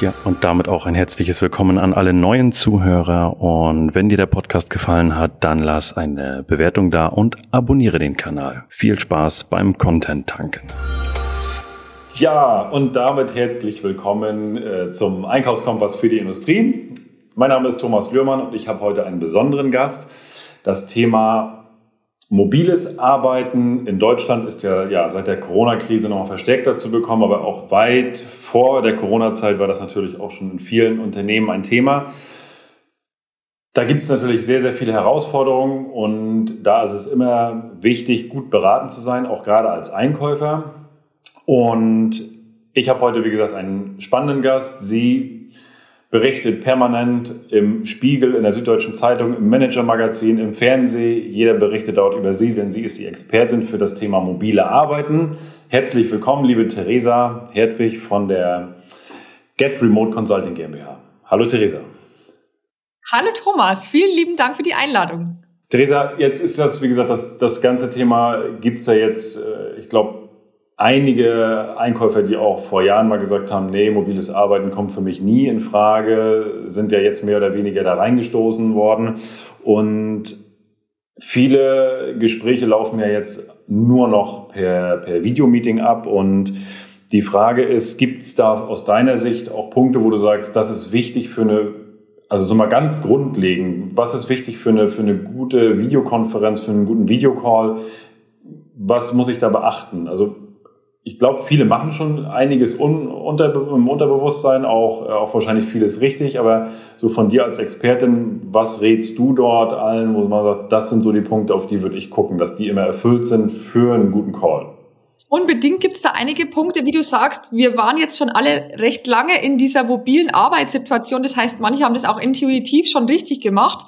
Ja, und damit auch ein herzliches Willkommen an alle neuen Zuhörer. Und wenn dir der Podcast gefallen hat, dann lass eine Bewertung da und abonniere den Kanal. Viel Spaß beim Content tanken. Ja, und damit herzlich willkommen äh, zum Einkaufskompass für die Industrie. Mein Name ist Thomas Lührmann und ich habe heute einen besonderen Gast. Das Thema Mobiles Arbeiten in Deutschland ist ja, ja seit der Corona-Krise noch verstärkt dazu bekommen, aber auch weit vor der Corona-Zeit war das natürlich auch schon in vielen Unternehmen ein Thema. Da gibt es natürlich sehr, sehr viele Herausforderungen und da ist es immer wichtig, gut beraten zu sein, auch gerade als Einkäufer. Und ich habe heute, wie gesagt, einen spannenden Gast. Sie berichtet permanent im Spiegel, in der Süddeutschen Zeitung, im Manager-Magazin, im Fernsehen. Jeder berichtet dort über sie, denn sie ist die Expertin für das Thema mobile Arbeiten. Herzlich willkommen, liebe Theresa Hertwig von der Get Remote Consulting GmbH. Hallo Theresa. Hallo Thomas, vielen lieben Dank für die Einladung. Theresa, jetzt ist das, wie gesagt, das, das ganze Thema gibt es ja jetzt, äh, ich glaube, einige Einkäufer, die auch vor Jahren mal gesagt haben, nee, mobiles Arbeiten kommt für mich nie in Frage, sind ja jetzt mehr oder weniger da reingestoßen worden. Und viele Gespräche laufen ja jetzt nur noch per, per Videomeeting ab. Und die Frage ist, gibt es da aus deiner Sicht auch Punkte, wo du sagst, das ist wichtig für eine also so mal ganz grundlegend, was ist wichtig für eine, für eine gute Videokonferenz, für einen guten Videocall? Was muss ich da beachten? Also ich glaube, viele machen schon einiges un, unter, im Unterbewusstsein, auch, äh, auch wahrscheinlich vieles richtig, aber so von dir als Expertin, was rätst du dort allen, wo man sagt, das sind so die Punkte, auf die würde ich gucken, dass die immer erfüllt sind für einen guten Call? Unbedingt gibt es da einige Punkte, wie du sagst. Wir waren jetzt schon alle recht lange in dieser mobilen Arbeitssituation. Das heißt, manche haben das auch intuitiv schon richtig gemacht.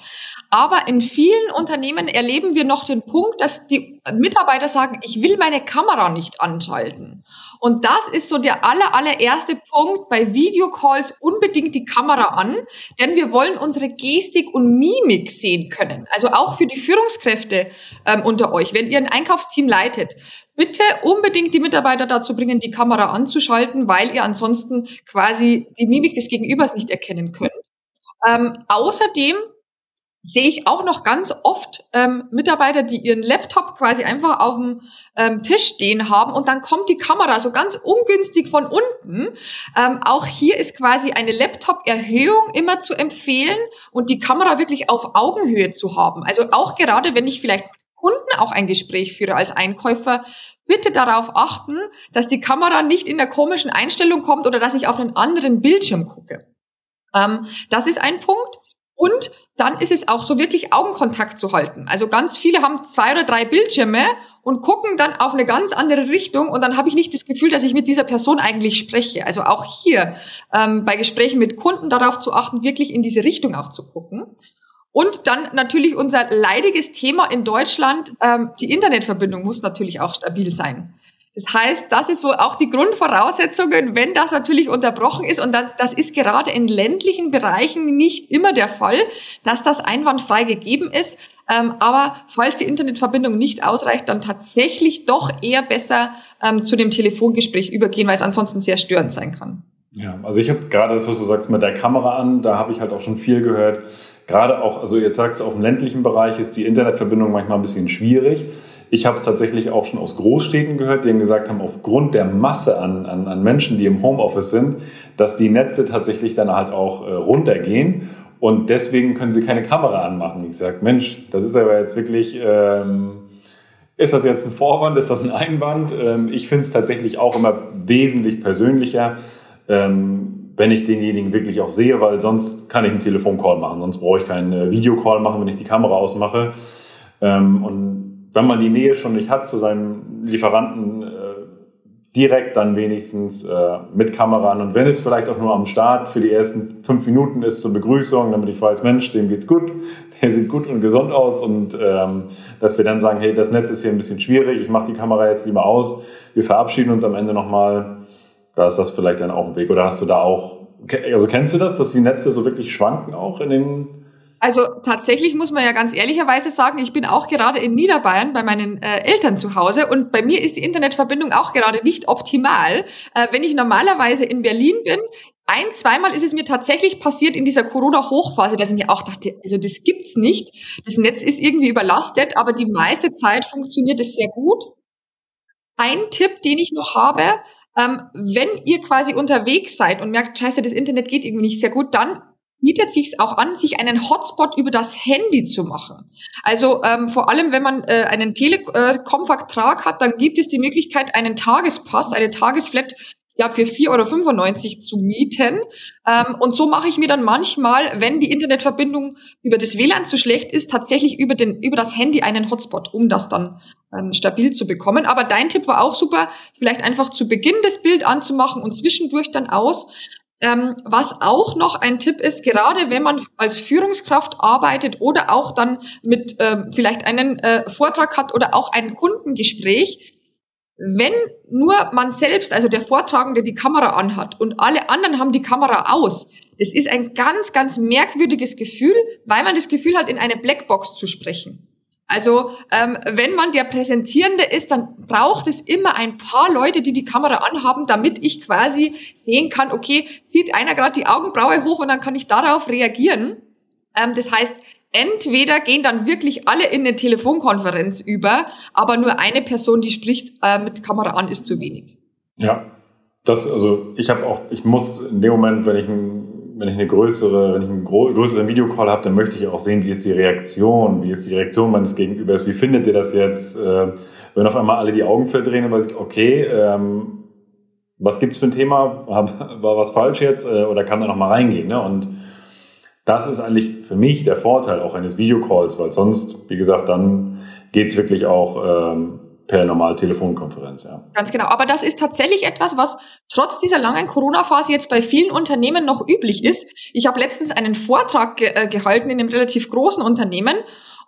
Aber in vielen Unternehmen erleben wir noch den Punkt, dass die Mitarbeiter sagen, ich will meine Kamera nicht anschalten. Und das ist so der aller, allererste Punkt bei Videocalls unbedingt die Kamera an, denn wir wollen unsere Gestik und Mimik sehen können. Also auch für die Führungskräfte ähm, unter euch, wenn ihr ein Einkaufsteam leitet, bitte unbedingt die Mitarbeiter dazu bringen, die Kamera anzuschalten, weil ihr ansonsten quasi die Mimik des Gegenübers nicht erkennen könnt. Ähm, außerdem sehe ich auch noch ganz oft ähm, Mitarbeiter, die ihren Laptop quasi einfach auf dem ähm, Tisch stehen haben und dann kommt die Kamera so ganz ungünstig von unten. Ähm, auch hier ist quasi eine Laptop-Erhöhung immer zu empfehlen und die Kamera wirklich auf Augenhöhe zu haben. Also auch gerade, wenn ich vielleicht Kunden auch ein Gespräch führe als Einkäufer, bitte darauf achten, dass die Kamera nicht in der komischen Einstellung kommt oder dass ich auf einen anderen Bildschirm gucke. Ähm, das ist ein Punkt. Und dann ist es auch so wirklich Augenkontakt zu halten. Also ganz viele haben zwei oder drei Bildschirme und gucken dann auf eine ganz andere Richtung und dann habe ich nicht das Gefühl, dass ich mit dieser Person eigentlich spreche. Also auch hier ähm, bei Gesprächen mit Kunden darauf zu achten, wirklich in diese Richtung auch zu gucken. Und dann natürlich unser leidiges Thema in Deutschland, ähm, die Internetverbindung muss natürlich auch stabil sein. Das heißt, das ist so auch die Grundvoraussetzungen, wenn das natürlich unterbrochen ist. Und das, das ist gerade in ländlichen Bereichen nicht immer der Fall, dass das einwandfrei gegeben ist. Ähm, aber falls die Internetverbindung nicht ausreicht, dann tatsächlich doch eher besser ähm, zu dem Telefongespräch übergehen, weil es ansonsten sehr störend sein kann. Ja, also ich habe gerade das, was du sagst, mit der Kamera an, da habe ich halt auch schon viel gehört. Gerade auch, also jetzt sagst du, auf dem ländlichen Bereich ist die Internetverbindung manchmal ein bisschen schwierig. Ich habe es tatsächlich auch schon aus Großstädten gehört, die gesagt haben, aufgrund der Masse an, an, an Menschen, die im Homeoffice sind, dass die Netze tatsächlich dann halt auch äh, runtergehen. Und deswegen können sie keine Kamera anmachen. Ich sage, Mensch, das ist aber jetzt wirklich, ähm, ist das jetzt ein Vorwand, ist das ein Einwand? Ähm, ich finde es tatsächlich auch immer wesentlich persönlicher, ähm, wenn ich denjenigen wirklich auch sehe, weil sonst kann ich einen Telefoncall machen, sonst brauche ich keinen äh, Videocall machen, wenn ich die Kamera ausmache. Ähm, und wenn man die Nähe schon nicht hat zu seinem Lieferanten, äh, direkt dann wenigstens äh, mit Kamera an. Und wenn es vielleicht auch nur am Start für die ersten fünf Minuten ist zur Begrüßung, damit ich weiß, Mensch, dem geht's gut, der sieht gut und gesund aus und ähm, dass wir dann sagen, hey, das Netz ist hier ein bisschen schwierig, ich mache die Kamera jetzt lieber aus, wir verabschieden uns am Ende nochmal. Da ist das vielleicht dann auch ein Weg. Oder hast du da auch, also kennst du das, dass die Netze so wirklich schwanken auch in den also tatsächlich muss man ja ganz ehrlicherweise sagen, ich bin auch gerade in Niederbayern bei meinen äh, Eltern zu Hause und bei mir ist die Internetverbindung auch gerade nicht optimal. Äh, wenn ich normalerweise in Berlin bin, ein, zweimal ist es mir tatsächlich passiert in dieser Corona-Hochphase, dass ich mir auch dachte, also das gibt's nicht. Das Netz ist irgendwie überlastet, aber die meiste Zeit funktioniert es sehr gut. Ein Tipp, den ich noch habe, ähm, wenn ihr quasi unterwegs seid und merkt, scheiße, das Internet geht irgendwie nicht sehr gut, dann bietet sich auch an, sich einen Hotspot über das Handy zu machen. Also ähm, vor allem, wenn man äh, einen Telekom-Vertrag hat, dann gibt es die Möglichkeit, einen Tagespass, eine Tagesflat ja, für 4,95 Euro zu mieten. Ähm, und so mache ich mir dann manchmal, wenn die Internetverbindung über das WLAN zu schlecht ist, tatsächlich über, den, über das Handy einen Hotspot, um das dann ähm, stabil zu bekommen. Aber dein Tipp war auch super, vielleicht einfach zu Beginn das Bild anzumachen und zwischendurch dann aus. Ähm, was auch noch ein Tipp ist, gerade wenn man als Führungskraft arbeitet oder auch dann mit ähm, vielleicht einen äh, Vortrag hat oder auch ein Kundengespräch, wenn nur man selbst, also der Vortragende, die Kamera anhat und alle anderen haben die Kamera aus, es ist ein ganz, ganz merkwürdiges Gefühl, weil man das Gefühl hat, in eine Blackbox zu sprechen. Also ähm, wenn man der Präsentierende ist, dann braucht es immer ein paar Leute, die die Kamera anhaben, damit ich quasi sehen kann, okay, zieht einer gerade die Augenbraue hoch und dann kann ich darauf reagieren. Ähm, das heißt, entweder gehen dann wirklich alle in eine Telefonkonferenz über, aber nur eine Person, die spricht äh, mit Kamera an, ist zu wenig. Ja, das also ich habe auch, ich muss in dem Moment, wenn ich ein wenn ich eine größere, wenn ich einen größeren Videocall habe, dann möchte ich auch sehen, wie ist die Reaktion, wie ist die Reaktion meines Gegenübers, wie findet ihr das jetzt? Äh, wenn auf einmal alle die Augen verdrehen, dann weiß ich, okay, ähm, was gibt's für ein Thema? War was falsch jetzt? Äh, oder kann da noch mal reingehen? Ne? Und das ist eigentlich für mich der Vorteil auch eines Videocalls, weil sonst, wie gesagt, dann geht's wirklich auch ähm, per normal Telefonkonferenz, ja. Ganz genau. Aber das ist tatsächlich etwas, was trotz dieser langen Corona-Phase jetzt bei vielen Unternehmen noch üblich ist. Ich habe letztens einen Vortrag ge äh, gehalten in einem relativ großen Unternehmen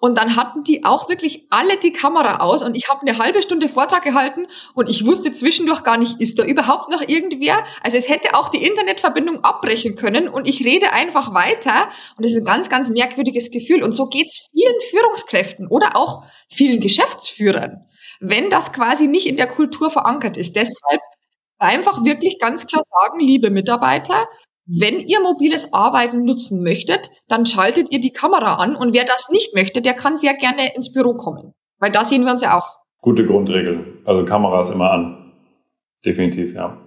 und dann hatten die auch wirklich alle die Kamera aus und ich habe eine halbe Stunde Vortrag gehalten und ich wusste zwischendurch gar nicht, ist da überhaupt noch irgendwer? Also es hätte auch die Internetverbindung abbrechen können und ich rede einfach weiter und das ist ein ganz, ganz merkwürdiges Gefühl. Und so geht's vielen Führungskräften oder auch vielen Geschäftsführern wenn das quasi nicht in der Kultur verankert ist. Deshalb einfach wirklich ganz klar sagen, liebe Mitarbeiter, wenn ihr mobiles Arbeiten nutzen möchtet, dann schaltet ihr die Kamera an und wer das nicht möchte, der kann sehr gerne ins Büro kommen. Weil da sehen wir uns ja auch. Gute Grundregel. Also Kameras immer an. Definitiv, ja.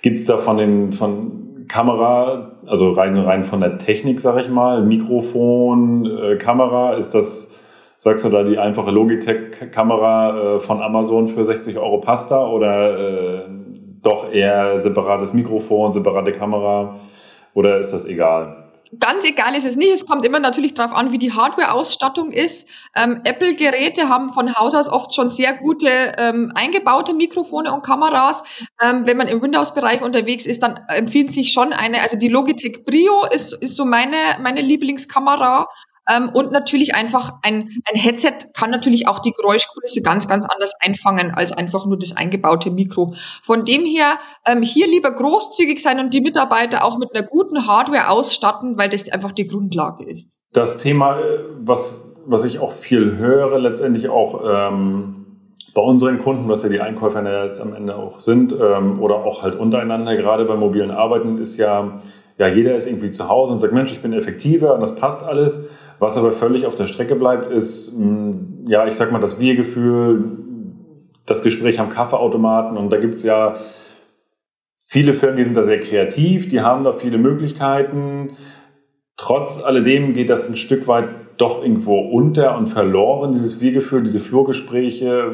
Gibt es da von den von Kamera, also rein rein von der Technik, sag ich mal, Mikrofon, äh, Kamera, ist das Sagst du da die einfache Logitech-Kamera äh, von Amazon für 60 Euro Pasta oder äh, doch eher separates Mikrofon, separate Kamera oder ist das egal? Ganz egal ist es nicht. Es kommt immer natürlich darauf an, wie die Hardware-Ausstattung ist. Ähm, Apple-Geräte haben von Haus aus oft schon sehr gute ähm, eingebaute Mikrofone und Kameras. Ähm, wenn man im Windows-Bereich unterwegs ist, dann empfiehlt sich schon eine, also die Logitech Brio ist, ist so meine, meine Lieblingskamera. Ähm, und natürlich einfach ein, ein Headset kann natürlich auch die Geräuschkulisse ganz, ganz anders einfangen als einfach nur das eingebaute Mikro. Von dem her ähm, hier lieber großzügig sein und die Mitarbeiter auch mit einer guten Hardware ausstatten, weil das einfach die Grundlage ist. Das Thema, äh, was, was ich auch viel höre, letztendlich auch ähm, bei unseren Kunden, was ja die Einkäufer jetzt am Ende auch sind, ähm, oder auch halt untereinander, gerade bei mobilen Arbeiten, ist ja, ja, jeder ist irgendwie zu Hause und sagt, Mensch, ich bin effektiver und das passt alles. Was aber völlig auf der Strecke bleibt, ist, mm, ja, ich sag mal, das Wir-Gefühl, das Gespräch am Kaffeeautomaten. Und da gibt's ja viele Firmen, die sind da sehr kreativ, die haben da viele Möglichkeiten. Trotz alledem geht das ein Stück weit doch irgendwo unter und verloren, dieses Wir-Gefühl, diese Flurgespräche.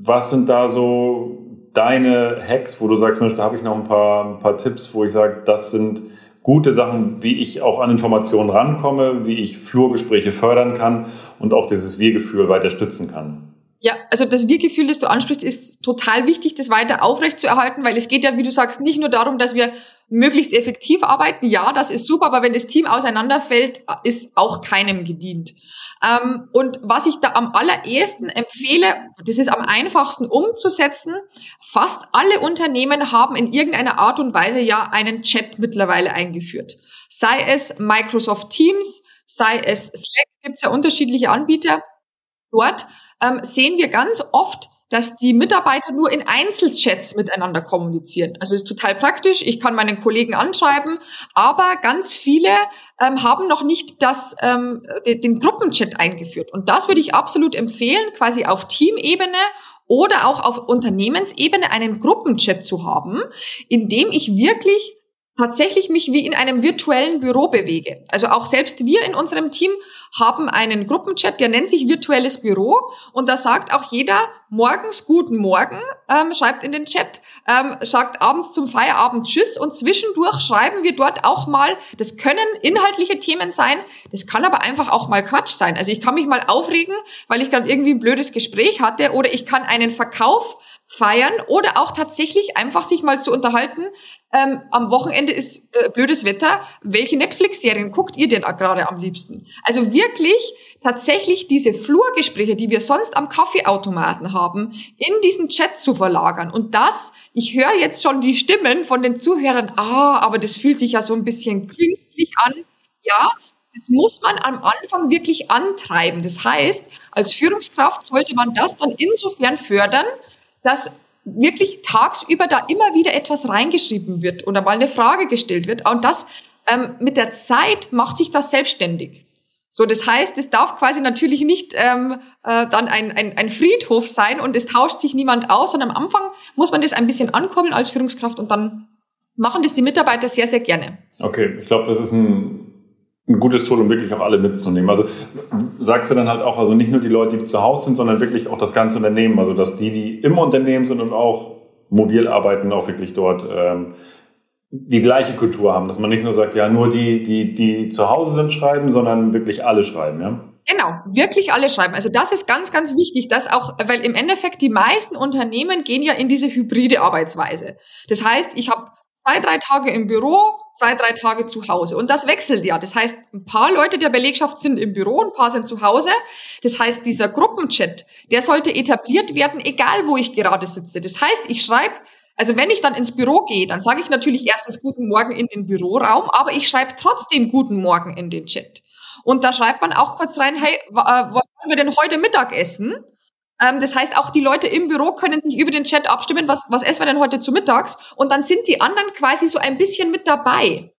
Was sind da so deine Hacks, wo du sagst, Mensch, da habe ich noch ein paar, ein paar Tipps, wo ich sage, das sind gute Sachen, wie ich auch an Informationen rankomme, wie ich Flurgespräche fördern kann und auch dieses Wir-Gefühl weiter stützen kann. Ja, also das Wir-Gefühl, das du ansprichst, ist total wichtig, das weiter aufrechtzuerhalten, weil es geht ja, wie du sagst, nicht nur darum, dass wir möglichst effektiv arbeiten. Ja, das ist super, aber wenn das Team auseinanderfällt, ist auch keinem gedient. Ähm, und was ich da am allerersten empfehle, das ist am einfachsten umzusetzen, fast alle Unternehmen haben in irgendeiner Art und Weise ja einen Chat mittlerweile eingeführt. Sei es Microsoft Teams, sei es Slack, gibt es ja unterschiedliche Anbieter. Dort ähm, sehen wir ganz oft dass die Mitarbeiter nur in Einzelchats miteinander kommunizieren. Also ist total praktisch. Ich kann meinen Kollegen anschreiben, aber ganz viele ähm, haben noch nicht das, ähm, den, den Gruppenchat eingeführt. Und das würde ich absolut empfehlen, quasi auf Teamebene oder auch auf Unternehmensebene einen Gruppenchat zu haben, in dem ich wirklich tatsächlich mich wie in einem virtuellen Büro bewege. Also auch selbst wir in unserem Team haben einen Gruppenchat, der nennt sich virtuelles Büro und da sagt auch jeder morgens guten Morgen, ähm, schreibt in den Chat, ähm, sagt abends zum Feierabend Tschüss und zwischendurch schreiben wir dort auch mal, das können inhaltliche Themen sein, das kann aber einfach auch mal Quatsch sein. Also ich kann mich mal aufregen, weil ich gerade irgendwie ein blödes Gespräch hatte oder ich kann einen Verkauf feiern oder auch tatsächlich einfach sich mal zu unterhalten. Ähm, am Wochenende ist äh, blödes Wetter. Welche Netflix-Serien guckt ihr denn gerade am liebsten? Also wirklich tatsächlich diese Flurgespräche, die wir sonst am Kaffeeautomaten haben, in diesen Chat zu verlagern. Und das, ich höre jetzt schon die Stimmen von den Zuhörern, ah, aber das fühlt sich ja so ein bisschen künstlich an. Ja, das muss man am Anfang wirklich antreiben. Das heißt, als Führungskraft sollte man das dann insofern fördern, dass wirklich tagsüber da immer wieder etwas reingeschrieben wird oder mal eine Frage gestellt wird. Und das ähm, mit der Zeit macht sich das selbstständig. So, das heißt, es darf quasi natürlich nicht ähm, äh, dann ein, ein, ein Friedhof sein und es tauscht sich niemand aus, sondern am Anfang muss man das ein bisschen ankurbeln als Führungskraft und dann machen das die Mitarbeiter sehr, sehr gerne. Okay, ich glaube, das ist ein ein gutes Tool, um wirklich auch alle mitzunehmen. Also sagst du dann halt auch, also nicht nur die Leute, die zu Hause sind, sondern wirklich auch das ganze Unternehmen, also dass die, die im Unternehmen sind und auch mobil arbeiten, auch wirklich dort ähm, die gleiche Kultur haben, dass man nicht nur sagt, ja, nur die, die, die zu Hause sind, schreiben, sondern wirklich alle schreiben, ja? Genau, wirklich alle schreiben. Also das ist ganz, ganz wichtig, dass auch, weil im Endeffekt die meisten Unternehmen gehen ja in diese hybride Arbeitsweise. Das heißt, ich habe zwei, drei Tage im Büro, zwei, drei Tage zu Hause. Und das wechselt ja. Das heißt, ein paar Leute der Belegschaft sind im Büro, ein paar sind zu Hause. Das heißt, dieser Gruppenchat, der sollte etabliert werden, egal wo ich gerade sitze. Das heißt, ich schreibe also wenn ich dann ins Büro gehe, dann sage ich natürlich erstens guten Morgen in den Büroraum, aber ich schreibe trotzdem guten Morgen in den Chat. Und da schreibt man auch kurz rein, hey, äh, was wollen wir denn heute Mittag essen? Ähm, das heißt, auch die Leute im Büro können sich über den Chat abstimmen, was, was essen wir denn heute zu mittags? Und dann sind die anderen quasi so ein bisschen mit dabei.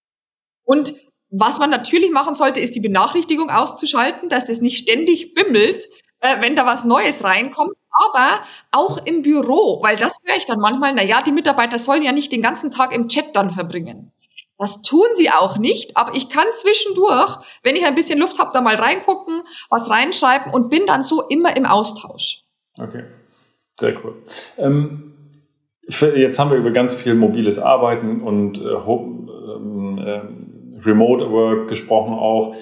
Und was man natürlich machen sollte, ist die Benachrichtigung auszuschalten, dass das nicht ständig bimmelt, äh, wenn da was Neues reinkommt. Aber auch im Büro, weil das höre ich dann manchmal, na ja, die Mitarbeiter sollen ja nicht den ganzen Tag im Chat dann verbringen. Das tun sie auch nicht, aber ich kann zwischendurch, wenn ich ein bisschen Luft habe, da mal reingucken, was reinschreiben und bin dann so immer im Austausch. Okay, sehr cool. Ähm, jetzt haben wir über ganz viel mobiles Arbeiten und äh, ähm, äh, Remote Work gesprochen auch.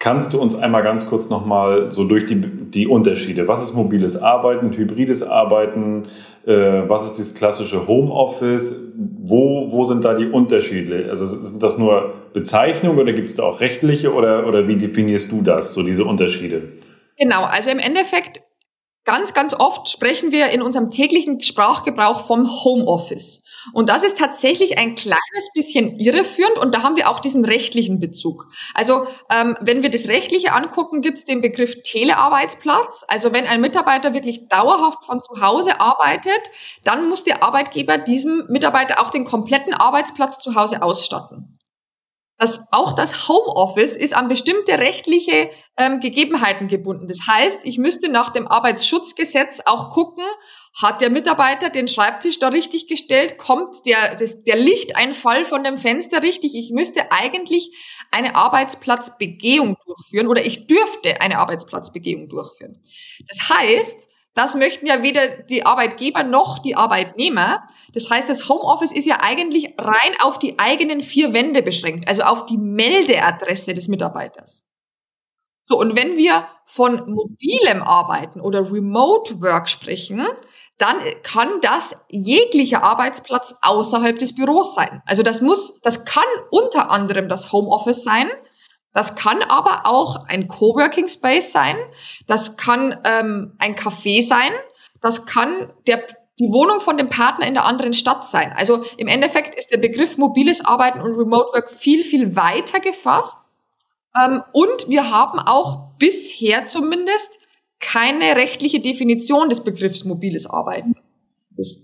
Kannst du uns einmal ganz kurz nochmal so durch die, die Unterschiede? Was ist mobiles Arbeiten, hybrides Arbeiten? Äh, was ist das klassische Homeoffice? Wo, wo sind da die Unterschiede? Also sind das nur Bezeichnungen oder gibt es da auch rechtliche oder, oder wie definierst du das, so diese Unterschiede? Genau, also im Endeffekt Ganz, ganz oft sprechen wir in unserem täglichen Sprachgebrauch vom Homeoffice. Und das ist tatsächlich ein kleines bisschen irreführend und da haben wir auch diesen rechtlichen Bezug. Also ähm, wenn wir das Rechtliche angucken, gibt es den Begriff Telearbeitsplatz. Also wenn ein Mitarbeiter wirklich dauerhaft von zu Hause arbeitet, dann muss der Arbeitgeber diesem Mitarbeiter auch den kompletten Arbeitsplatz zu Hause ausstatten dass auch das Homeoffice ist an bestimmte rechtliche ähm, Gegebenheiten gebunden. Das heißt, ich müsste nach dem Arbeitsschutzgesetz auch gucken, hat der Mitarbeiter den Schreibtisch da richtig gestellt? Kommt der, das, der Lichteinfall von dem Fenster richtig? Ich müsste eigentlich eine Arbeitsplatzbegehung durchführen oder ich dürfte eine Arbeitsplatzbegehung durchführen. Das heißt, das möchten ja weder die Arbeitgeber noch die Arbeitnehmer. Das heißt, das Homeoffice ist ja eigentlich rein auf die eigenen vier Wände beschränkt, also auf die Meldeadresse des Mitarbeiters. So, und wenn wir von mobilem Arbeiten oder Remote Work sprechen, dann kann das jeglicher Arbeitsplatz außerhalb des Büros sein. Also das muss, das kann unter anderem das Homeoffice sein, das kann aber auch ein Coworking Space sein. Das kann ähm, ein Café sein. Das kann der, die Wohnung von dem Partner in der anderen Stadt sein. Also im Endeffekt ist der Begriff mobiles Arbeiten und Remote Work viel, viel weiter gefasst. Ähm, und wir haben auch bisher zumindest keine rechtliche Definition des Begriffs mobiles Arbeiten.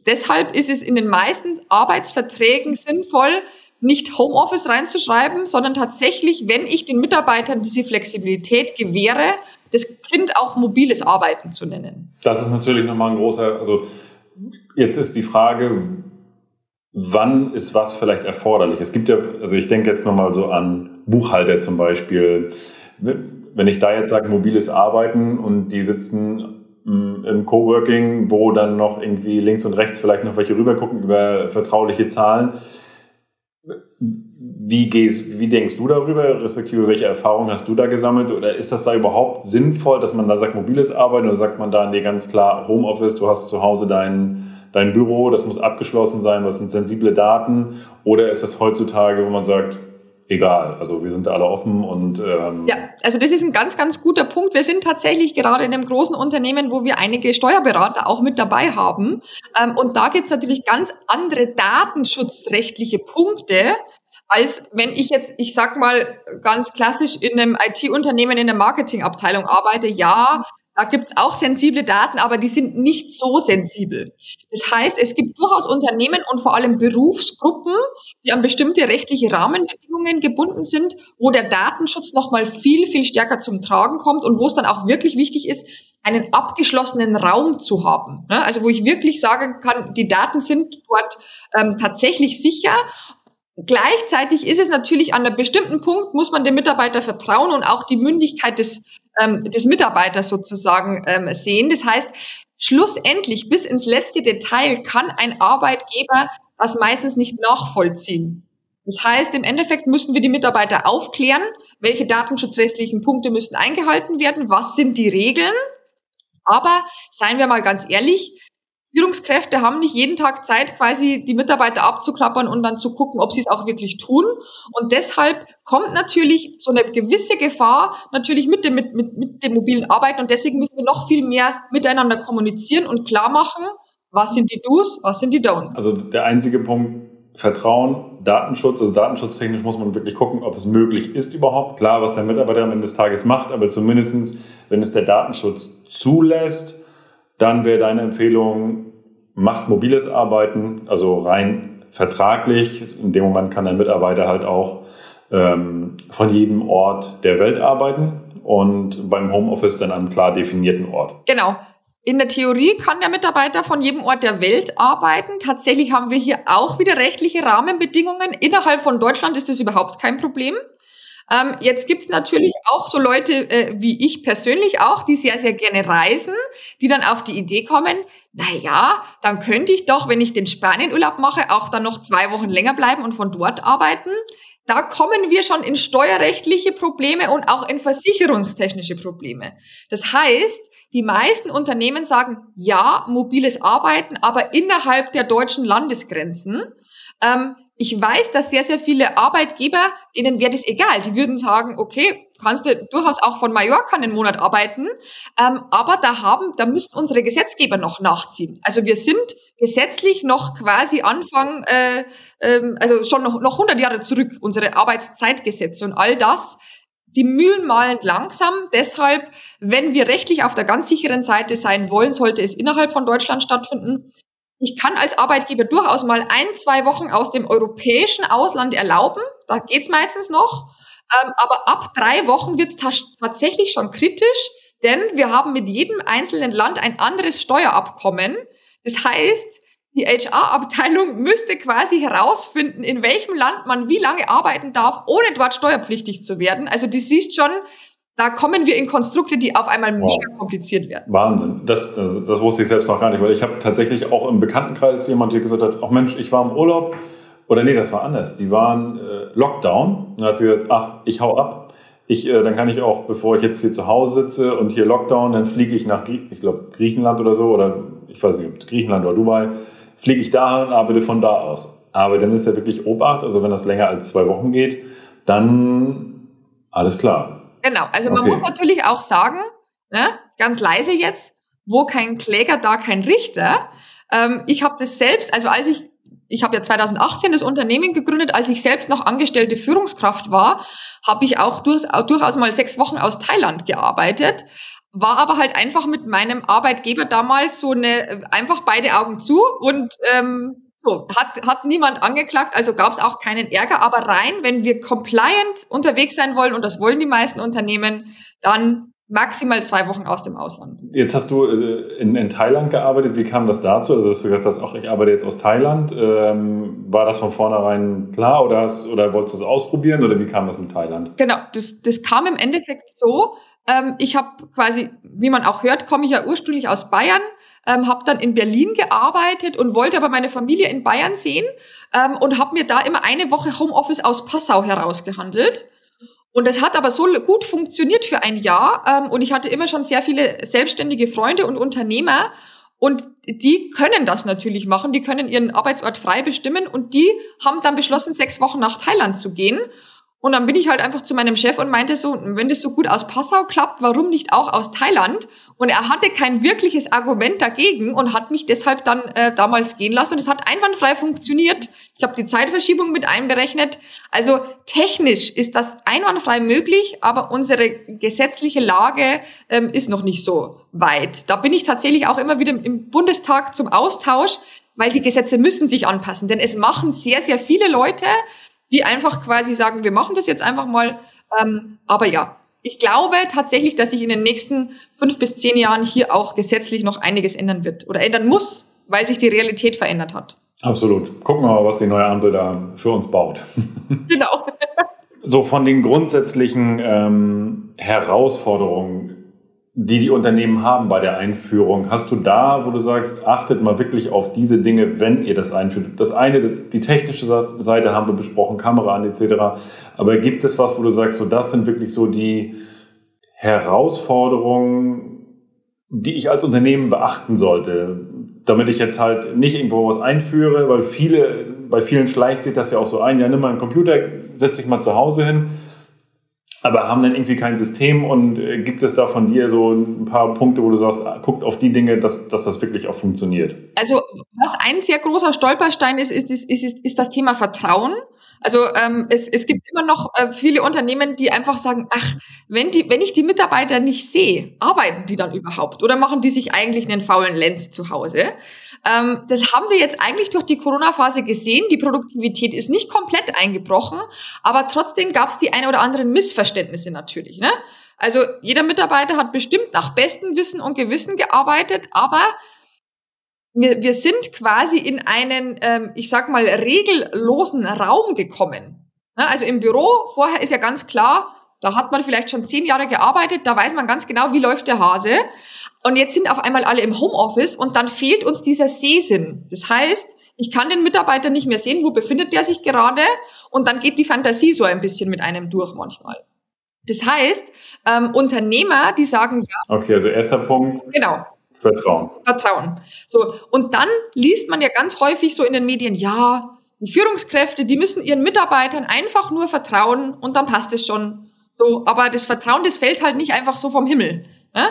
Deshalb ist es in den meisten Arbeitsverträgen sinnvoll, nicht Homeoffice reinzuschreiben, sondern tatsächlich, wenn ich den Mitarbeitern diese Flexibilität gewähre, das Kind auch mobiles Arbeiten zu nennen. Das ist natürlich nochmal ein großer, also jetzt ist die Frage, wann ist was vielleicht erforderlich? Es gibt ja, also ich denke jetzt nochmal so an Buchhalter zum Beispiel. Wenn ich da jetzt sage, mobiles Arbeiten und die sitzen mm, im Coworking, wo dann noch irgendwie links und rechts vielleicht noch welche rübergucken über vertrauliche Zahlen. Wie, gehst, wie denkst du darüber, respektive welche Erfahrungen hast du da gesammelt? Oder ist das da überhaupt sinnvoll, dass man da sagt, mobiles Arbeiten oder sagt man da, nee, ganz klar, Homeoffice, du hast zu Hause dein, dein Büro, das muss abgeschlossen sein, was sind sensible Daten? Oder ist das heutzutage, wo man sagt, egal. Also wir sind alle offen und ähm ja, also das ist ein ganz, ganz guter Punkt. Wir sind tatsächlich gerade in einem großen Unternehmen, wo wir einige Steuerberater auch mit dabei haben. Ähm, und da gibt es natürlich ganz andere datenschutzrechtliche Punkte, als wenn ich jetzt, ich sag mal ganz klassisch in einem IT-Unternehmen in der Marketingabteilung arbeite. Ja, da gibt's auch sensible Daten, aber die sind nicht so sensibel. Das heißt, es gibt durchaus Unternehmen und vor allem Berufsgruppen, die an bestimmte rechtliche Rahmenbedingungen gebunden sind, wo der Datenschutz nochmal viel, viel stärker zum Tragen kommt und wo es dann auch wirklich wichtig ist, einen abgeschlossenen Raum zu haben. Also wo ich wirklich sagen kann, die Daten sind dort ähm, tatsächlich sicher Gleichzeitig ist es natürlich an einem bestimmten Punkt, muss man dem Mitarbeiter vertrauen und auch die Mündigkeit des ähm, des Mitarbeiters sozusagen ähm, sehen. Das heißt, schlussendlich bis ins letzte Detail kann ein Arbeitgeber das meistens nicht nachvollziehen. Das heißt, im Endeffekt müssen wir die Mitarbeiter aufklären, welche datenschutzrechtlichen Punkte müssen eingehalten werden, was sind die Regeln. Aber seien wir mal ganz ehrlich, Führungskräfte haben nicht jeden Tag Zeit, quasi die Mitarbeiter abzuklappern und dann zu gucken, ob sie es auch wirklich tun. Und deshalb kommt natürlich so eine gewisse Gefahr natürlich mit dem, mit, mit, mit dem mobilen Arbeiten. Und deswegen müssen wir noch viel mehr miteinander kommunizieren und klar machen, was sind die Do's, was sind die Don'ts. Also der einzige Punkt, Vertrauen, Datenschutz, also datenschutztechnisch muss man wirklich gucken, ob es möglich ist überhaupt. Klar, was der Mitarbeiter am Ende des Tages macht, aber zumindestens, wenn es der Datenschutz zulässt, dann wäre deine Empfehlung, macht mobiles Arbeiten, also rein vertraglich. In dem Moment kann der Mitarbeiter halt auch ähm, von jedem Ort der Welt arbeiten und beim Homeoffice dann an einem klar definierten Ort. Genau. In der Theorie kann der Mitarbeiter von jedem Ort der Welt arbeiten. Tatsächlich haben wir hier auch wieder rechtliche Rahmenbedingungen. Innerhalb von Deutschland ist das überhaupt kein Problem. Ähm, jetzt gibt's natürlich auch so Leute äh, wie ich persönlich auch, die sehr, sehr gerne reisen, die dann auf die Idee kommen, na ja, dann könnte ich doch, wenn ich den Spanienurlaub mache, auch dann noch zwei Wochen länger bleiben und von dort arbeiten. Da kommen wir schon in steuerrechtliche Probleme und auch in versicherungstechnische Probleme. Das heißt, die meisten Unternehmen sagen, ja, mobiles Arbeiten, aber innerhalb der deutschen Landesgrenzen. Ähm, ich weiß, dass sehr, sehr viele Arbeitgeber, denen wäre das egal. Die würden sagen, okay, kannst du durchaus auch von Mallorca einen Monat arbeiten, ähm, aber da haben, da müssten unsere Gesetzgeber noch nachziehen. Also wir sind gesetzlich noch quasi Anfang, äh, ähm, also schon noch, noch 100 Jahre zurück, unsere Arbeitszeitgesetze und all das. Die Mühlen malen langsam, deshalb, wenn wir rechtlich auf der ganz sicheren Seite sein wollen, sollte es innerhalb von Deutschland stattfinden. Ich kann als Arbeitgeber durchaus mal ein, zwei Wochen aus dem europäischen Ausland erlauben. Da geht's meistens noch. Ähm, aber ab drei Wochen wird's tatsächlich schon kritisch, denn wir haben mit jedem einzelnen Land ein anderes Steuerabkommen. Das heißt, die HR-Abteilung müsste quasi herausfinden, in welchem Land man wie lange arbeiten darf, ohne dort steuerpflichtig zu werden. Also du siehst schon, da kommen wir in Konstrukte, die auf einmal wow. mega kompliziert werden. Wahnsinn. Das, das, das, wusste ich selbst noch gar nicht, weil ich habe tatsächlich auch im Bekanntenkreis jemand, der gesagt hat, ach Mensch, ich war im Urlaub. Oder nee, das war anders. Die waren äh, Lockdown. Und dann hat sie gesagt, ach, ich hau ab. Ich, äh, dann kann ich auch, bevor ich jetzt hier zu Hause sitze und hier Lockdown, dann fliege ich nach, ich glaube, Griechenland oder so, oder ich weiß nicht, Griechenland oder Dubai, fliege ich da und arbeite von da aus. Aber dann ist ja wirklich Obacht, also wenn das länger als zwei Wochen geht, dann alles klar Genau, also man muss natürlich auch sagen, ne, ganz leise jetzt, wo kein Kläger, da kein Richter. Ähm, ich habe das selbst, also als ich, ich habe ja 2018 das Unternehmen gegründet, als ich selbst noch angestellte Führungskraft war, habe ich auch durch, durchaus mal sechs Wochen aus Thailand gearbeitet. war aber halt einfach mit meinem Arbeitgeber damals so eine, einfach beide Augen zu und ähm, so, hat, hat niemand angeklagt, also gab es auch keinen Ärger, aber rein, wenn wir compliant unterwegs sein wollen, und das wollen die meisten Unternehmen, dann maximal zwei Wochen aus dem Ausland. Jetzt hast du äh, in, in Thailand gearbeitet. Wie kam das dazu? Also hast du gesagt, dass auch ich arbeite jetzt aus Thailand. Ähm, war das von vornherein klar oder, hast, oder wolltest du es ausprobieren oder wie kam das mit Thailand? Genau, das, das kam im Endeffekt so. Ähm, ich habe quasi, wie man auch hört, komme ich ja ursprünglich aus Bayern, ähm, habe dann in Berlin gearbeitet und wollte aber meine Familie in Bayern sehen ähm, und habe mir da immer eine Woche Homeoffice aus Passau herausgehandelt und es hat aber so gut funktioniert für ein Jahr. Ähm, und ich hatte immer schon sehr viele selbstständige Freunde und Unternehmer. Und die können das natürlich machen. Die können ihren Arbeitsort frei bestimmen. Und die haben dann beschlossen, sechs Wochen nach Thailand zu gehen. Und dann bin ich halt einfach zu meinem Chef und meinte so, wenn das so gut aus Passau klappt, warum nicht auch aus Thailand? Und er hatte kein wirkliches Argument dagegen und hat mich deshalb dann äh, damals gehen lassen. Und es hat einwandfrei funktioniert. Ich habe die Zeitverschiebung mit einberechnet. Also technisch ist das einwandfrei möglich, aber unsere gesetzliche Lage ähm, ist noch nicht so weit. Da bin ich tatsächlich auch immer wieder im Bundestag zum Austausch, weil die Gesetze müssen sich anpassen. Denn es machen sehr, sehr viele Leute die einfach quasi sagen, wir machen das jetzt einfach mal. Ähm, aber ja, ich glaube tatsächlich, dass sich in den nächsten fünf bis zehn Jahren hier auch gesetzlich noch einiges ändern wird oder ändern muss, weil sich die Realität verändert hat. Absolut. Gucken wir mal, was die neue Ampel da für uns baut. Genau. so von den grundsätzlichen ähm, Herausforderungen, die die Unternehmen haben bei der Einführung. Hast du da, wo du sagst, achtet mal wirklich auf diese Dinge, wenn ihr das einführt? Das eine, die technische Seite haben wir besprochen, Kamera an etc. Aber gibt es was, wo du sagst, so das sind wirklich so die Herausforderungen, die ich als Unternehmen beachten sollte, damit ich jetzt halt nicht irgendwo was einführe, weil viele, bei vielen schleicht sich das ja auch so ein, ja, nimm mal einen Computer, setz dich mal zu Hause hin aber haben dann irgendwie kein System und äh, gibt es da von dir so ein paar Punkte, wo du sagst, ah, guckt auf die Dinge, dass, dass das wirklich auch funktioniert? Also was ein sehr großer Stolperstein ist, ist, ist, ist, ist das Thema Vertrauen. Also ähm, es, es gibt immer noch äh, viele Unternehmen, die einfach sagen, ach, wenn, die, wenn ich die Mitarbeiter nicht sehe, arbeiten die dann überhaupt oder machen die sich eigentlich einen faulen Lenz zu Hause? Ähm, das haben wir jetzt eigentlich durch die Corona-Phase gesehen. Die Produktivität ist nicht komplett eingebrochen, aber trotzdem gab es die ein oder anderen Missverständnisse natürlich. Ne? Also jeder Mitarbeiter hat bestimmt nach bestem Wissen und Gewissen gearbeitet, aber wir, wir sind quasi in einen, ähm, ich sag mal, regellosen Raum gekommen. Ne? Also im Büro, vorher ist ja ganz klar, da hat man vielleicht schon zehn Jahre gearbeitet, da weiß man ganz genau, wie läuft der Hase. Und jetzt sind auf einmal alle im Homeoffice und dann fehlt uns dieser Sehsinn. Das heißt, ich kann den Mitarbeiter nicht mehr sehen, wo befindet der sich gerade und dann geht die Fantasie so ein bisschen mit einem durch manchmal. Das heißt, ähm, Unternehmer, die sagen ja. Okay, also erster Punkt. Genau. Vertrauen. Vertrauen. So und dann liest man ja ganz häufig so in den Medien, ja, die Führungskräfte, die müssen ihren Mitarbeitern einfach nur vertrauen und dann passt es schon. So, aber das Vertrauen, das fällt halt nicht einfach so vom Himmel. Ne?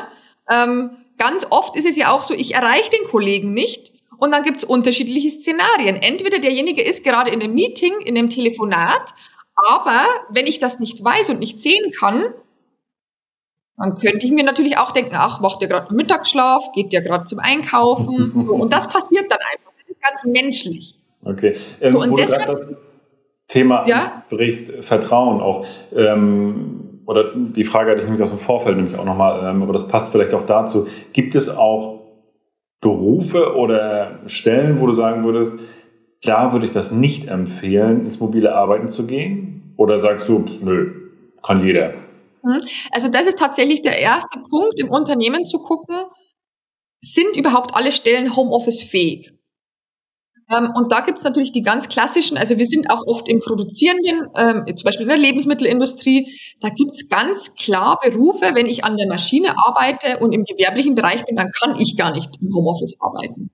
Ähm, ganz oft ist es ja auch so, ich erreiche den Kollegen nicht und dann gibt's unterschiedliche Szenarien. Entweder derjenige ist gerade in einem Meeting, in einem Telefonat, aber wenn ich das nicht weiß und nicht sehen kann, dann könnte ich mir natürlich auch denken, ach, macht der gerade Mittagsschlaf, geht der gerade zum Einkaufen. So, und das passiert dann einfach. Das ist ganz menschlich. Okay. Ähm, so, und deshalb, das Thema ja? brichst, Vertrauen auch. Ähm, oder die Frage hatte ich nämlich aus dem Vorfeld nämlich auch nochmal, ähm, aber das passt vielleicht auch dazu. Gibt es auch Berufe oder Stellen, wo du sagen würdest, da würde ich das nicht empfehlen, ins mobile Arbeiten zu gehen? Oder sagst du, nö, kann jeder? Mhm. Also das ist tatsächlich der erste Punkt im Unternehmen zu gucken, sind überhaupt alle Stellen Homeoffice fähig? Ähm, und da gibt es natürlich die ganz klassischen, also wir sind auch oft im Produzierenden, ähm, zum Beispiel in der Lebensmittelindustrie, da gibt es ganz klar Berufe, wenn ich an der Maschine arbeite und im gewerblichen Bereich bin, dann kann ich gar nicht im Homeoffice arbeiten.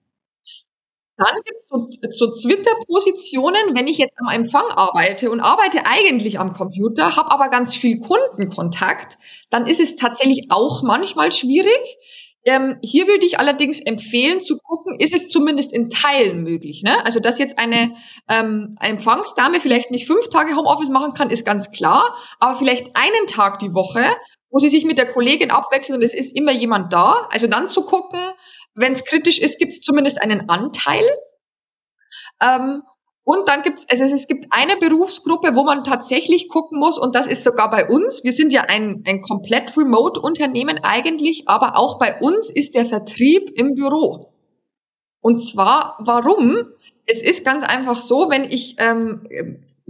Dann gibt es so, so Twitter-Positionen, wenn ich jetzt am Empfang arbeite und arbeite eigentlich am Computer, habe aber ganz viel Kundenkontakt, dann ist es tatsächlich auch manchmal schwierig, ähm, hier würde ich allerdings empfehlen zu gucken, ist es zumindest in Teilen möglich. Ne? Also dass jetzt eine ähm, Empfangsdame vielleicht nicht fünf Tage Homeoffice machen kann, ist ganz klar, aber vielleicht einen Tag die Woche wo sie sich mit der Kollegin abwechseln und es ist immer jemand da. Also dann zu gucken, wenn es kritisch ist, gibt es zumindest einen Anteil. Ähm, und dann gibt es, also es gibt eine Berufsgruppe, wo man tatsächlich gucken muss, und das ist sogar bei uns. Wir sind ja ein, ein komplett Remote-Unternehmen eigentlich, aber auch bei uns ist der Vertrieb im Büro. Und zwar, warum? Es ist ganz einfach so, wenn ich ähm,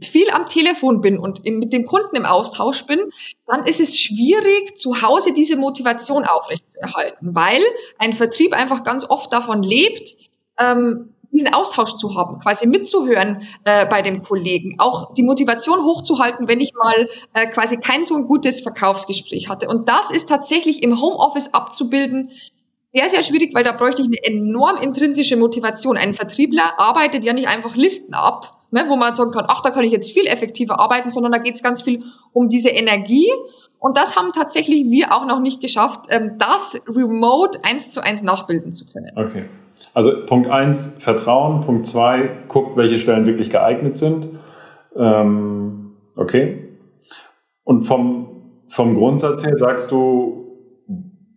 viel am Telefon bin und mit dem Kunden im Austausch bin, dann ist es schwierig, zu Hause diese Motivation aufrechtzuerhalten, weil ein Vertrieb einfach ganz oft davon lebt, ähm, diesen Austausch zu haben, quasi mitzuhören äh, bei dem Kollegen, auch die Motivation hochzuhalten, wenn ich mal äh, quasi kein so ein gutes Verkaufsgespräch hatte. Und das ist tatsächlich im Homeoffice abzubilden, sehr, sehr schwierig, weil da bräuchte ich eine enorm intrinsische Motivation. Ein Vertriebler arbeitet ja nicht einfach Listen ab, ne, wo man sagen kann, ach, da kann ich jetzt viel effektiver arbeiten, sondern da geht es ganz viel um diese Energie. Und das haben tatsächlich wir auch noch nicht geschafft, ähm, das remote eins zu eins nachbilden zu können. Okay. Also Punkt eins Vertrauen. Punkt zwei guckt, welche Stellen wirklich geeignet sind. Ähm, okay. Und vom, vom Grundsatz her sagst du,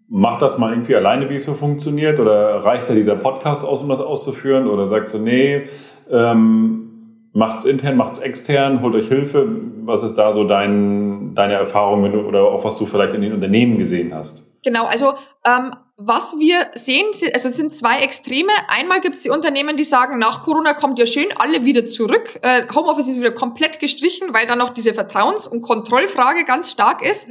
mach das mal irgendwie alleine, wie es so funktioniert? Oder reicht da dieser Podcast aus, um das auszuführen? Oder sagst du, nee, ähm, macht's intern, macht's extern, holt euch Hilfe? Was ist da so dein, deine Erfahrung du, oder auch was du vielleicht in den Unternehmen gesehen hast? Genau, also ähm, was wir sehen, also es sind zwei Extreme. Einmal gibt es die Unternehmen, die sagen, nach Corona kommt ja schön alle wieder zurück. Äh, Homeoffice ist wieder komplett gestrichen, weil da noch diese Vertrauens- und Kontrollfrage ganz stark ist.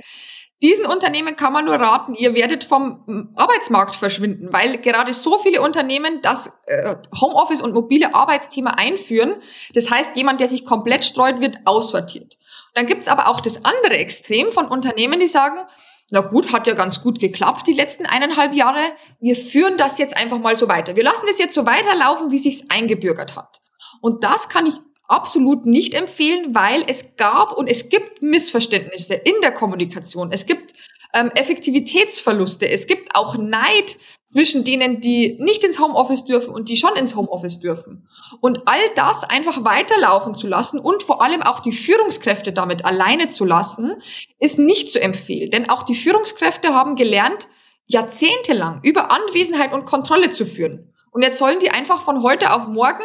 Diesen Unternehmen kann man nur raten, ihr werdet vom hm, Arbeitsmarkt verschwinden, weil gerade so viele Unternehmen das äh, Homeoffice und mobile Arbeitsthema einführen. Das heißt, jemand, der sich komplett streut, wird aussortiert. Dann gibt's aber auch das andere Extrem von Unternehmen, die sagen, na gut, hat ja ganz gut geklappt die letzten eineinhalb Jahre. Wir führen das jetzt einfach mal so weiter. Wir lassen das jetzt so weiterlaufen, wie sich's eingebürgert hat. Und das kann ich absolut nicht empfehlen, weil es gab und es gibt Missverständnisse in der Kommunikation. Es gibt ähm, Effektivitätsverluste. Es gibt auch Neid zwischen denen, die nicht ins Homeoffice dürfen und die schon ins Homeoffice dürfen. Und all das einfach weiterlaufen zu lassen und vor allem auch die Führungskräfte damit alleine zu lassen, ist nicht zu empfehlen. Denn auch die Führungskräfte haben gelernt, jahrzehntelang über Anwesenheit und Kontrolle zu führen. Und jetzt sollen die einfach von heute auf morgen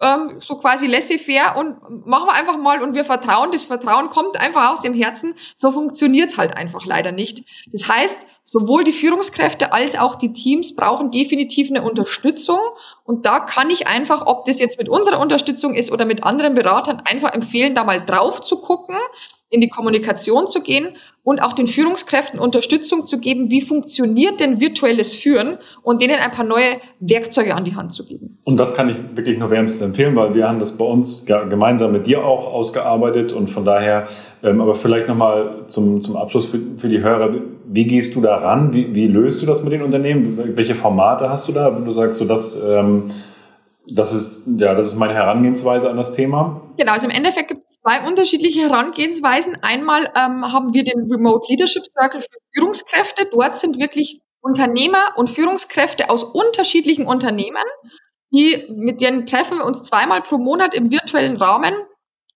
ähm, so quasi laissez-faire und machen wir einfach mal und wir vertrauen. Das Vertrauen kommt einfach aus dem Herzen. So funktioniert's halt einfach leider nicht. Das heißt, sowohl die Führungskräfte als auch die Teams brauchen definitiv eine Unterstützung. Und da kann ich einfach, ob das jetzt mit unserer Unterstützung ist oder mit anderen Beratern, einfach empfehlen, da mal drauf zu gucken in die Kommunikation zu gehen und auch den Führungskräften Unterstützung zu geben, wie funktioniert denn virtuelles Führen und denen ein paar neue Werkzeuge an die Hand zu geben. Und das kann ich wirklich nur wärmstens empfehlen, weil wir haben das bei uns ja, gemeinsam mit dir auch ausgearbeitet und von daher, ähm, aber vielleicht nochmal zum, zum Abschluss für, für die Hörer, wie gehst du da ran? Wie, wie löst du das mit den Unternehmen? Welche Formate hast du da? Du sagst so, das... Ähm, das ist, ja, das ist meine Herangehensweise an das Thema. Genau, also im Endeffekt gibt es zwei unterschiedliche Herangehensweisen. Einmal ähm, haben wir den Remote Leadership Circle für Führungskräfte. Dort sind wirklich Unternehmer und Führungskräfte aus unterschiedlichen Unternehmen, die, mit denen treffen wir uns zweimal pro Monat im virtuellen Rahmen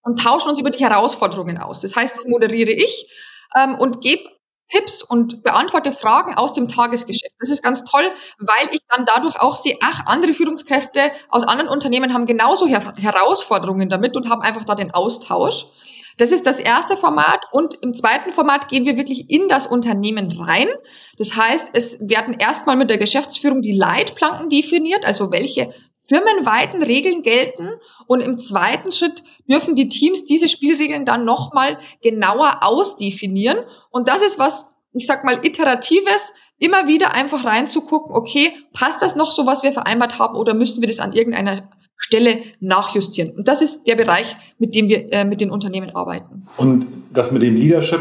und tauschen uns über die Herausforderungen aus. Das heißt, das moderiere ich ähm, und gebe Tipps und beantworte Fragen aus dem Tagesgeschäft. Das ist ganz toll, weil ich dann dadurch auch sehe, ach, andere Führungskräfte aus anderen Unternehmen haben genauso Her Herausforderungen damit und haben einfach da den Austausch. Das ist das erste Format und im zweiten Format gehen wir wirklich in das Unternehmen rein. Das heißt, es werden erstmal mit der Geschäftsführung die Leitplanken definiert, also welche firmenweiten Regeln gelten und im zweiten Schritt dürfen die Teams diese Spielregeln dann nochmal genauer ausdefinieren. Und das ist was, ich sag mal, iteratives, immer wieder einfach reinzugucken, okay, passt das noch so, was wir vereinbart haben oder müssen wir das an irgendeiner Stelle nachjustieren. Und das ist der Bereich, mit dem wir äh, mit den Unternehmen arbeiten. Und das mit dem Leadership,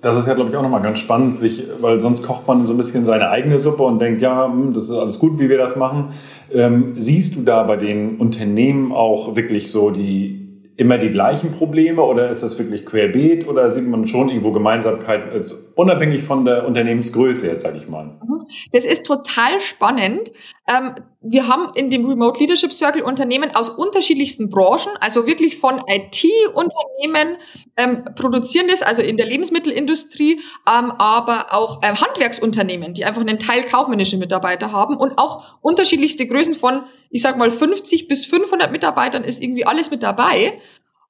das ist ja, glaube ich, auch nochmal ganz spannend, sich, weil sonst kocht man so ein bisschen seine eigene Suppe und denkt, ja, hm, das ist alles gut, wie wir das machen. Ähm, siehst du da bei den Unternehmen auch wirklich so die immer die gleichen Probleme oder ist das wirklich querbeet oder sieht man schon irgendwo Gemeinsamkeiten? Also unabhängig von der Unternehmensgröße jetzt, sage ich mal. Mhm. Das ist total spannend. Ähm, wir haben in dem Remote Leadership Circle Unternehmen aus unterschiedlichsten Branchen, also wirklich von IT-Unternehmen ähm, produzierendes, also in der Lebensmittelindustrie, ähm, aber auch ähm, Handwerksunternehmen, die einfach einen Teil kaufmännische Mitarbeiter haben und auch unterschiedlichste Größen von, ich sag mal, 50 bis 500 Mitarbeitern ist irgendwie alles mit dabei.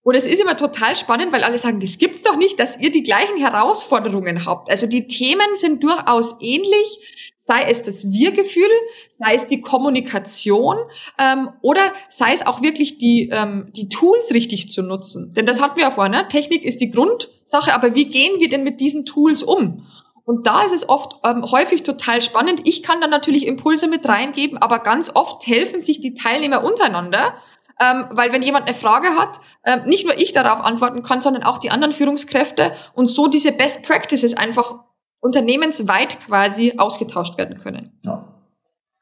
Und es ist immer total spannend, weil alle sagen, das gibt's doch nicht, dass ihr die gleichen Herausforderungen habt. Also die Themen sind durchaus ähnlich, sei es das Wir-Gefühl, sei es die Kommunikation ähm, oder sei es auch wirklich die, ähm, die Tools richtig zu nutzen. Denn das hatten wir ja vorhin, ne? Technik ist die Grundsache, aber wie gehen wir denn mit diesen Tools um? Und da ist es oft ähm, häufig total spannend. Ich kann dann natürlich Impulse mit reingeben, aber ganz oft helfen sich die Teilnehmer untereinander ähm, weil wenn jemand eine Frage hat, ähm, nicht nur ich darauf antworten kann, sondern auch die anderen Führungskräfte und so diese Best Practices einfach unternehmensweit quasi ausgetauscht werden können. Ja.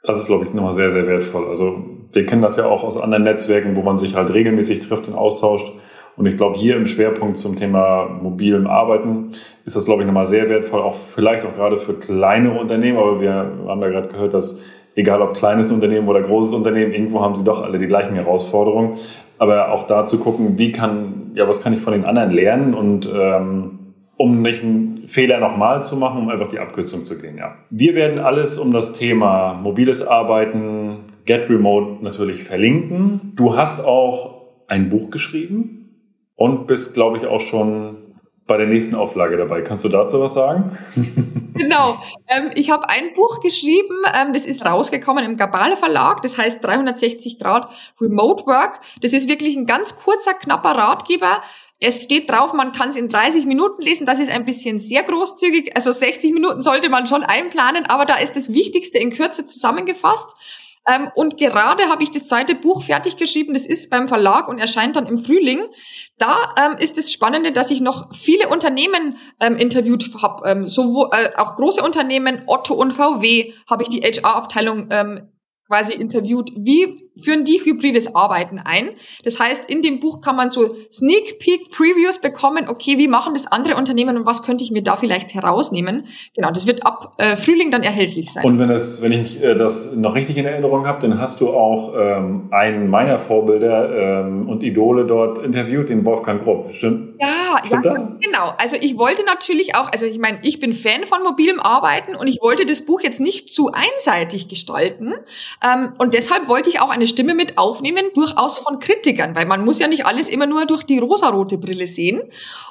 Das ist, glaube ich, nochmal sehr, sehr wertvoll. Also wir kennen das ja auch aus anderen Netzwerken, wo man sich halt regelmäßig trifft und austauscht. Und ich glaube, hier im Schwerpunkt zum Thema mobilem Arbeiten ist das, glaube ich, nochmal sehr wertvoll, auch vielleicht auch gerade für kleine Unternehmen. Aber wir haben ja gerade gehört, dass egal ob kleines Unternehmen oder großes Unternehmen, irgendwo haben sie doch alle die gleichen Herausforderungen. Aber auch da zu gucken, wie kann, ja, was kann ich von den anderen lernen und ähm, um nicht einen Fehler nochmal zu machen, um einfach die Abkürzung zu gehen, ja. Wir werden alles um das Thema mobiles Arbeiten, Get Remote natürlich verlinken. Du hast auch ein Buch geschrieben und bist, glaube ich, auch schon bei der nächsten Auflage dabei. Kannst du dazu was sagen? genau. Ähm, ich habe ein Buch geschrieben, ähm, das ist rausgekommen im Gabale Verlag, das heißt 360 Grad Remote Work. Das ist wirklich ein ganz kurzer, knapper Ratgeber. Es steht drauf, man kann es in 30 Minuten lesen. Das ist ein bisschen sehr großzügig. Also 60 Minuten sollte man schon einplanen, aber da ist das Wichtigste in Kürze zusammengefasst. Ähm, und gerade habe ich das zweite Buch fertig geschrieben. Das ist beim Verlag und erscheint dann im Frühling. Da ähm, ist das Spannende, dass ich noch viele Unternehmen ähm, interviewt habe, ähm, sowohl äh, auch große Unternehmen, Otto und VW, habe ich die HR-Abteilung ähm, quasi interviewt. Wie führen die hybrides Arbeiten ein. Das heißt, in dem Buch kann man so Sneak Peek Previews bekommen, okay, wie machen das andere Unternehmen und was könnte ich mir da vielleicht herausnehmen. Genau, das wird ab äh, Frühling dann erhältlich sein. Und wenn es, wenn ich äh, das noch richtig in Erinnerung habe, dann hast du auch ähm, einen meiner Vorbilder ähm, und Idole dort interviewt, den Wolfgang Grupp. Stimmt? Ja, Stimmt ja, das? genau. Also ich wollte natürlich auch, also ich meine, ich bin Fan von mobilem Arbeiten und ich wollte das Buch jetzt nicht zu einseitig gestalten. Ähm, und deshalb wollte ich auch eine Stimme mit aufnehmen, durchaus von Kritikern, weil man muss ja nicht alles immer nur durch die rosarote Brille sehen.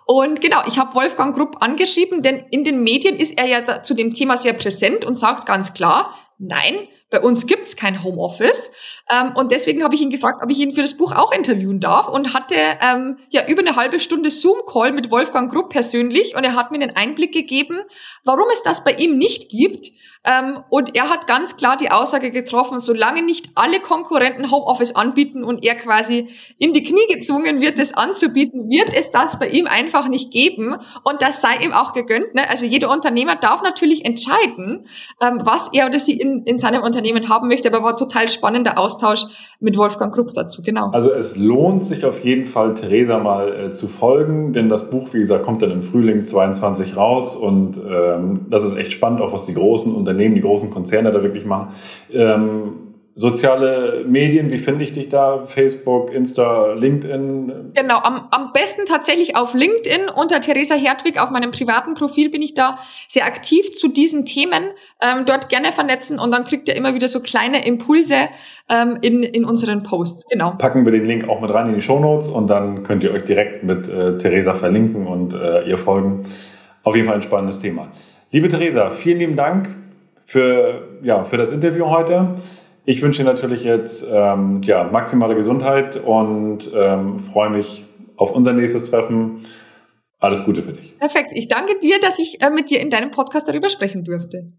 Und genau, ich habe Wolfgang Grupp angeschrieben, denn in den Medien ist er ja zu dem Thema sehr präsent und sagt ganz klar, nein, bei uns gibt's kein Homeoffice. Ähm, und deswegen habe ich ihn gefragt, ob ich ihn für das Buch auch interviewen darf und hatte ähm, ja über eine halbe Stunde Zoom-Call mit Wolfgang Grupp persönlich und er hat mir einen Einblick gegeben, warum es das bei ihm nicht gibt. Ähm, und er hat ganz klar die Aussage getroffen, solange nicht alle Konkurrenten Homeoffice anbieten und er quasi in die Knie gezwungen wird, das anzubieten, wird es das bei ihm einfach nicht geben. Und das sei ihm auch gegönnt. Ne? Also jeder Unternehmer darf natürlich entscheiden, ähm, was er oder sie in, in seinem Unternehmen Unternehmen haben möchte, aber war total spannender Austausch mit Wolfgang Krupp dazu, genau. Also es lohnt sich auf jeden Fall, Theresa mal äh, zu folgen, denn das Buch, wie gesagt, kommt dann im Frühling 22 raus und ähm, das ist echt spannend, auch was die großen Unternehmen, die großen Konzerne da wirklich machen. Ähm, Soziale Medien, wie finde ich dich da? Facebook, Insta, LinkedIn? Genau, am, am besten tatsächlich auf LinkedIn. Unter Theresa Hertwig auf meinem privaten Profil bin ich da sehr aktiv zu diesen Themen. Ähm, dort gerne vernetzen und dann kriegt ihr immer wieder so kleine Impulse ähm, in, in unseren Posts. Genau. Packen wir den Link auch mit rein in die Show Notes und dann könnt ihr euch direkt mit äh, Theresa verlinken und äh, ihr folgen. Auf jeden Fall ein spannendes Thema. Liebe Theresa, vielen lieben Dank für, ja, für das Interview heute. Ich wünsche dir natürlich jetzt ähm, ja, maximale Gesundheit und ähm, freue mich auf unser nächstes Treffen. Alles Gute für dich. Perfekt. Ich danke dir, dass ich äh, mit dir in deinem Podcast darüber sprechen durfte.